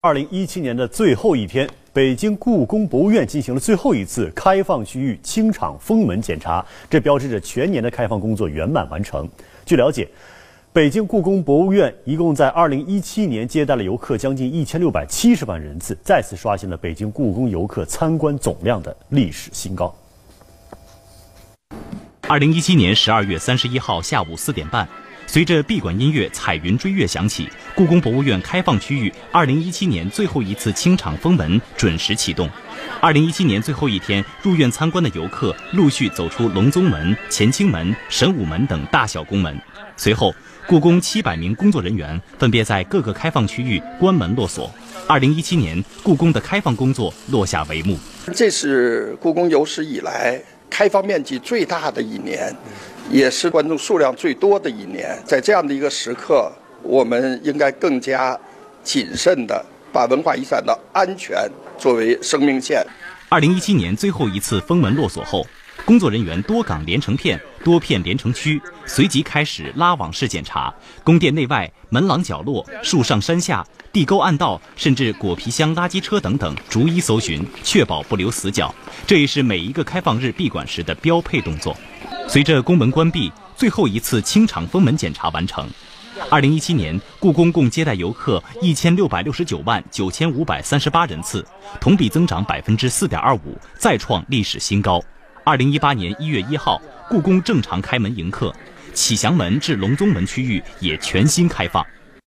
二零一七年的最后一天，北京故宫博物院进行了最后一次开放区域清场封门检查，这标志着全年的开放工作圆满完成。据了解，北京故宫博物院一共在二零一七年接待了游客将近一千六百七十万人次，再次刷新了北京故宫游客参观总量的历史新高。二零一七年十二月三十一号下午四点半。随着闭馆音乐《彩云追月》响起，故宫博物院开放区域2017年最后一次清场封门准时启动。2017年最后一天，入院参观的游客陆续走出隆宗门、乾清门、神武门等大小宫门。随后，故宫700名工作人员分别在各个开放区域关门落锁。2017年，故宫的开放工作落下帷幕。这是故宫有史以来开放面积最大的一年。也是观众数量最多的一年，在这样的一个时刻，我们应该更加谨慎的把文化遗产的安全作为生命线。二零一七年最后一次封门落锁后，工作人员多岗连成片、多片连成区，随即开始拉网式检查，宫殿内外、门廊角落、树上山下、地沟暗道，甚至果皮箱、垃圾车等等，逐一搜寻，确保不留死角。这也是每一个开放日闭馆时的标配动作。随着宫门关闭，最后一次清场封门检查完成。二零一七年，故宫共接待游客一千六百六十九万九千五百三十八人次，同比增长百分之四点二五，再创历史新高。二零一八年一月一号，故宫正常开门迎客，启祥门至隆宗门区域也全新开放。